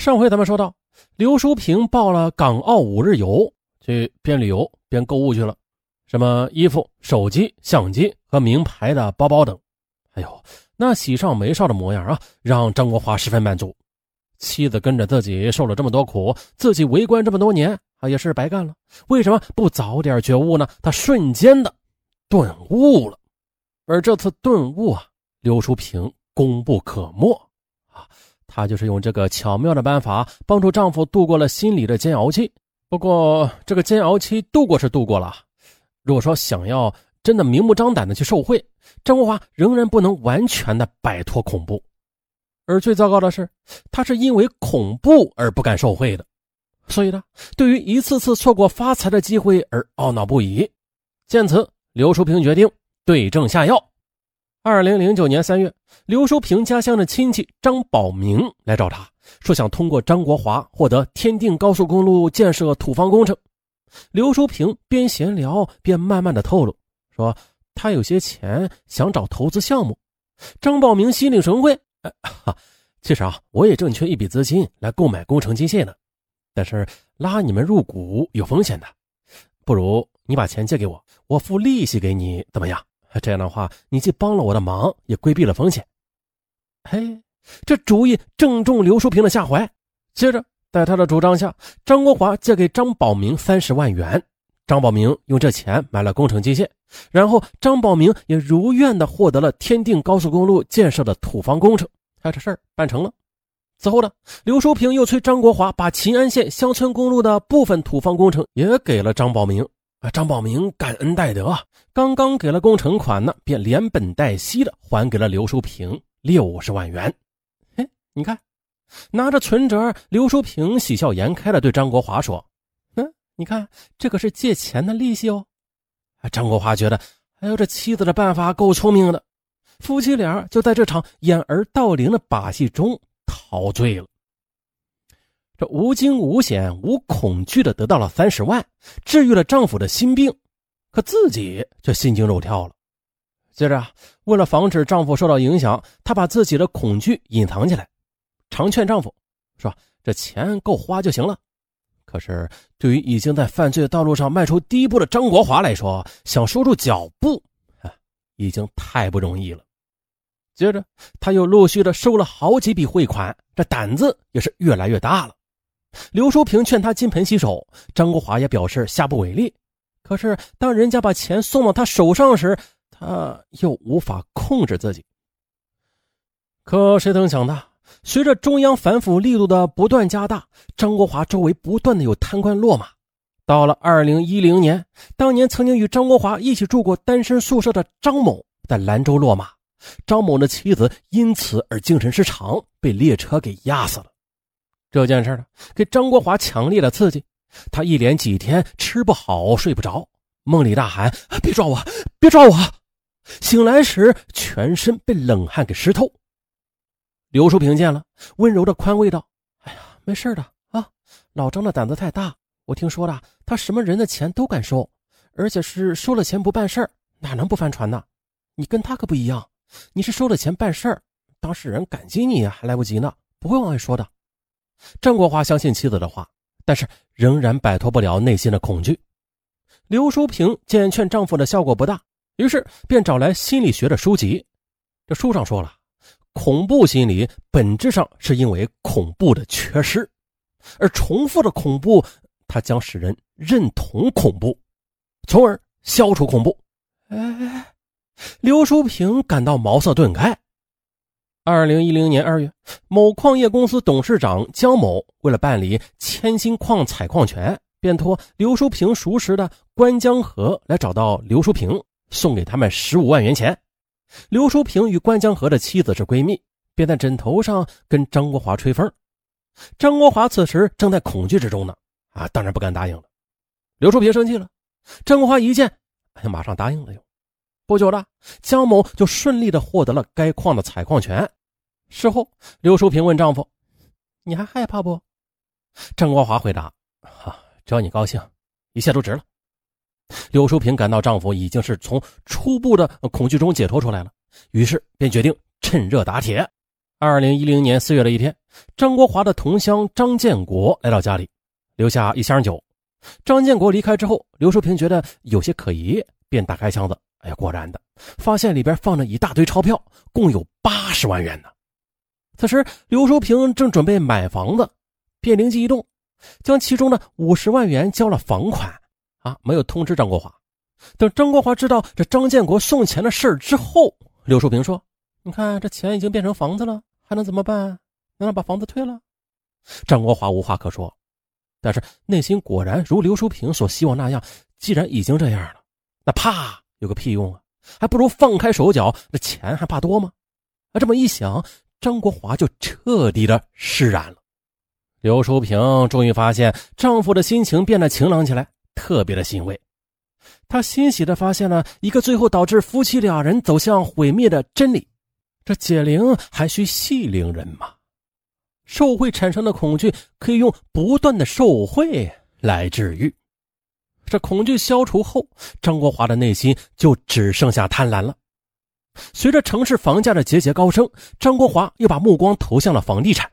上回咱们说到，刘淑平报了港澳五日游，去边旅游边购物去了，什么衣服、手机、相机和名牌的包包等。哎呦，那喜上眉梢的模样啊，让张国华十分满足。妻子跟着自己受了这么多苦，自己为官这么多年啊，也是白干了。为什么不早点觉悟呢？他瞬间的顿悟了，而这次顿悟啊，刘淑平功不可没。她就是用这个巧妙的办法帮助丈夫度过了心理的煎熬期。不过，这个煎熬期度过是度过了，如果说想要真的明目张胆的去受贿，张国华仍然不能完全的摆脱恐怖。而最糟糕的是，他是因为恐怖而不敢受贿的，所以呢，对于一次次错过发财的机会而懊恼不已。见此，刘淑平决定对症下药。二零零九年三月，刘淑平家乡的亲戚张宝明来找他，说想通过张国华获得天定高速公路建设土方工程。刘淑平边闲聊边慢慢的透露，说他有些钱想找投资项目。张宝明心领神会，哈，其实啊，我也正缺一笔资金来购买工程机械呢，但是拉你们入股有风险的，不如你把钱借给我，我付利息给你，怎么样？这样的话，你既帮了我的忙，也规避了风险。嘿，这主意正中刘淑平的下怀。接着，在他的主张下，张国华借给张宝明三十万元，张宝明用这钱买了工程机械，然后张宝明也如愿的获得了天定高速公路建设的土方工程。哎，这事儿办成了。此后呢，刘淑平又催张国华把秦安县乡村公路的部分土方工程也给了张宝明。啊，张宝明感恩戴德啊！刚刚给了工程款呢，便连本带息的还给了刘淑平六十万元。嘿，你看，拿着存折，刘淑平喜笑颜开的对张国华说：“嗯，你看，这可是借钱的利息哦。”啊，张国华觉得，哎呦，这妻子的办法够聪明的，夫妻俩就在这场掩耳盗铃的把戏中陶醉了。这无惊无险、无恐惧的得到了三十万，治愈了丈夫的心病，可自己却心惊肉跳了。接着，为了防止丈夫受到影响，她把自己的恐惧隐藏起来，常劝丈夫说：“这钱够花就行了。”可是，对于已经在犯罪道路上迈出第一步的张国华来说，想收住脚步啊，已经太不容易了。接着，他又陆续的收了好几笔汇款，这胆子也是越来越大了。刘淑平劝他金盆洗手，张国华也表示下不为例。可是当人家把钱送到他手上时，他又无法控制自己。可谁曾想到，随着中央反腐力度的不断加大，张国华周围不断的有贪官落马。到了二零一零年，当年曾经与张国华一起住过单身宿舍的张某在兰州落马，张某的妻子因此而精神失常，被列车给压死了。这件事呢，给张国华强烈的刺激，他一连几天吃不好睡不着，梦里大喊：“别抓我，别抓我！”醒来时全身被冷汗给湿透。刘淑平见了，温柔的宽慰道：“哎呀，没事的啊，老张的胆子太大。我听说了，他什么人的钱都敢收，而且是收了钱不办事，哪能不翻船呢？你跟他可不一样，你是收了钱办事，当事人感激你还来不及呢，不会往外说的。”张国华相信妻子的话，但是仍然摆脱不了内心的恐惧。刘淑平见劝丈夫的效果不大，于是便找来心理学的书籍。这书上说了，恐怖心理本质上是因为恐怖的缺失，而重复的恐怖，它将使人认同恐怖，从而消除恐怖。哎，刘淑平感到茅塞顿开。二零一零年二月，某矿业公司董事长江某为了办理千金矿采矿权，便托刘淑平熟识的关江河来找到刘淑平，送给他们十五万元钱。刘淑平与关江河的妻子是闺蜜，便在枕头上跟张国华吹风。张国华此时正在恐惧之中呢，啊，当然不敢答应了。刘淑平生气了，张国华一见，哎呀，马上答应了又。不久了，江某就顺利的获得了该矿的采矿权。事后，刘淑平问丈夫：“你还害怕不？”张国华回答：“啊，只要你高兴，一切都值了。”刘淑平感到丈夫已经是从初步的恐惧中解脱出来了，于是便决定趁热打铁。二零一零年四月的一天，张国华的同乡张建国来到家里，留下一箱酒。张建国离开之后，刘淑平觉得有些可疑，便打开箱子。哎呀，果然的，发现里边放着一大堆钞票，共有八十万元呢。此时，刘淑平正准备买房子，便灵机一动，将其中的五十万元交了房款。啊，没有通知张国华。等张国华知道这张建国送钱的事之后，刘淑平说：“你看，这钱已经变成房子了。”还能怎么办？难道把房子退了？张国华无话可说，但是内心果然如刘淑平所希望那样。既然已经这样了，那啪有个屁用啊！还不如放开手脚，那钱还怕多吗？啊，这么一想，张国华就彻底的释然了。刘淑平终于发现丈夫的心情变得晴朗起来，特别的欣慰。她欣喜的发现了一个最后导致夫妻两人走向毁灭的真理。这解铃还需系铃人嘛？受贿产生的恐惧可以用不断的受贿来治愈。这恐惧消除后，张国华的内心就只剩下贪婪了。随着城市房价的节节高升，张国华又把目光投向了房地产。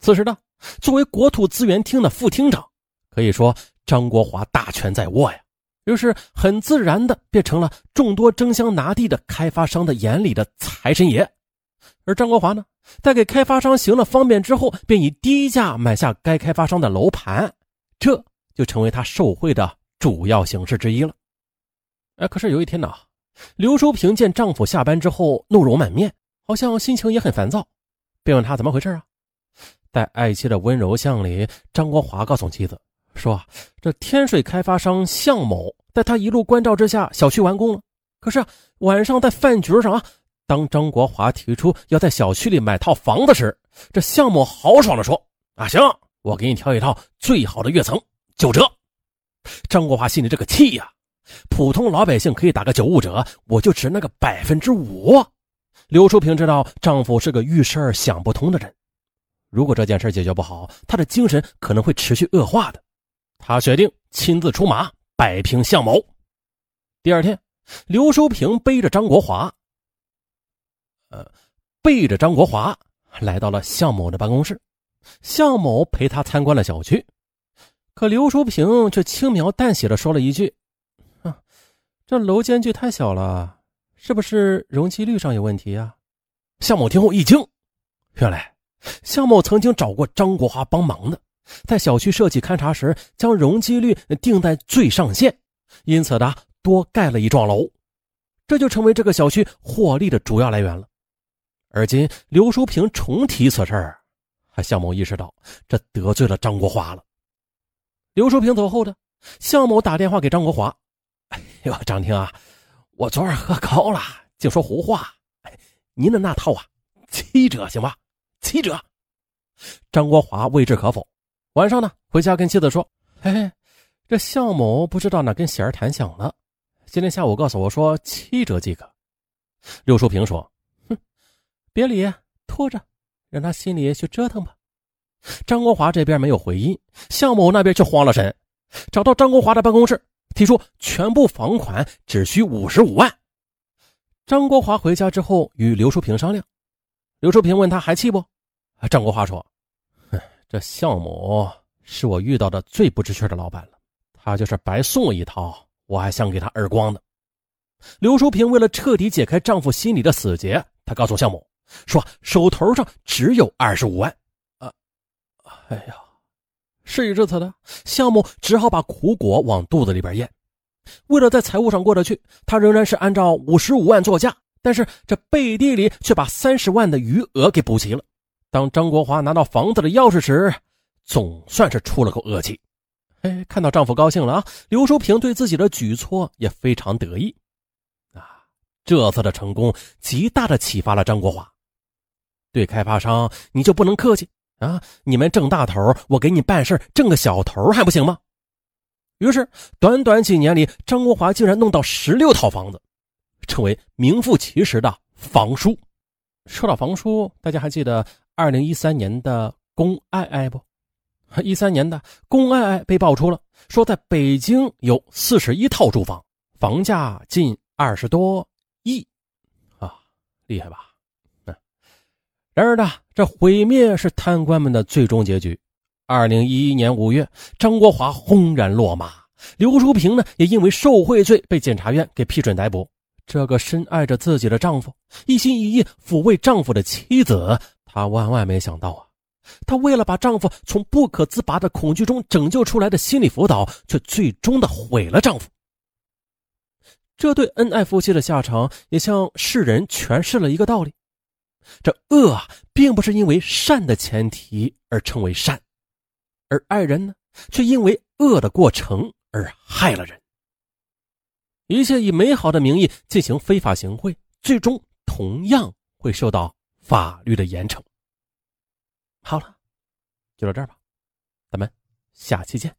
此时呢，作为国土资源厅的副厅长，可以说张国华大权在握呀。于是很自然的变成了众多争相拿地的开发商的眼里的财神爷，而张国华呢，在给开发商行了方便之后，便以低价买下该开发商的楼盘，这就成为他受贿的主要形式之一了。哎，可是有一天呢，刘淑平见丈夫下班之后怒容满面，好像心情也很烦躁，便问他怎么回事啊？在爱妻的温柔乡里，张国华告诉妻子。说这天水开发商向某在他一路关照之下，小区完工了。可是，晚上在饭局上啊，当张国华提出要在小区里买套房子时，这向某豪爽的说：“啊，行，我给你挑一套最好的跃层，九折。”张国华心里这个气呀，普通老百姓可以打个九五折，我就值那个百分之五。刘淑平知道丈夫是个遇事儿想不通的人，如果这件事解决不好，他的精神可能会持续恶化的。他决定亲自出马摆平向某。第二天，刘淑平背着张国华，呃，背着张国华来到了向某的办公室。向某陪他参观了小区，可刘淑平却轻描淡写的说了一句：“啊，这楼间距太小了，是不是容积率上有问题啊？”向某听后一惊，原来向某曾经找过张国华帮忙的。在小区设计勘察时，将容积率定在最上限，因此呢，多盖了一幢楼，这就成为这个小区获利的主要来源了。而今刘淑平重提此事，向某意识到这得罪了张国华了。刘淑平走后的向某打电话给张国华：“哎呦，张婷啊，我昨晚喝高了，净说胡话。您的那套啊，七折行吧？七折。”张国华未置可否。晚上呢，回家跟妻子说：“嘿嘿，这向某不知道哪根弦儿弹响了，今天下午告诉我说七折即可。”刘淑平说：“哼，别理，拖着，让他心里去折腾吧。”张国华这边没有回音，向某那边却慌了神，找到张国华的办公室，提出全部房款只需五十五万。张国华回家之后与刘淑平商量，刘淑平问他还气不？张国华说。哼这项某是我遇到的最不知趣的老板了，他就是白送我一套，我还想给他耳光呢。刘淑平为了彻底解开丈夫心里的死结，她告诉向某说：“手头上只有二十五万。”哎呀，事已至此的项目只好把苦果往肚子里边咽。为了在财务上过得去，他仍然是按照五十五万作价，但是这背地里却把三十万的余额给补齐了。当张国华拿到房子的钥匙时，总算是出了口恶气。哎，看到丈夫高兴了啊！刘淑萍对自己的举措也非常得意。啊，这次的成功极大的启发了张国华。对开发商，你就不能客气啊！你们挣大头，我给你办事挣个小头还不行吗？于是，短短几年里，张国华竟然弄到十六套房子，成为名副其实的房叔。说到房叔，大家还记得？二零一三年的龚爱爱不？一三年的龚爱爱被爆出了，说在北京有四十一套住房，房价近二十多亿，啊，厉害吧？然而呢，这毁灭是贪官们的最终结局。二零一一年五月，张国华轰然落马，刘淑平呢也因为受贿罪被检察院给批准逮捕。这个深爱着自己的丈夫、一心一意抚慰丈夫的妻子，她万万没想到啊！她为了把丈夫从不可自拔的恐惧中拯救出来的心理辅导，却最终的毁了丈夫。这对恩爱夫妻的下场，也向世人诠释了一个道理：这恶啊，并不是因为善的前提而称为善。而爱人呢，却因为恶的过程而害了人。一切以美好的名义进行非法行贿，最终同样会受到法律的严惩。好了，就到这儿吧，咱们下期见。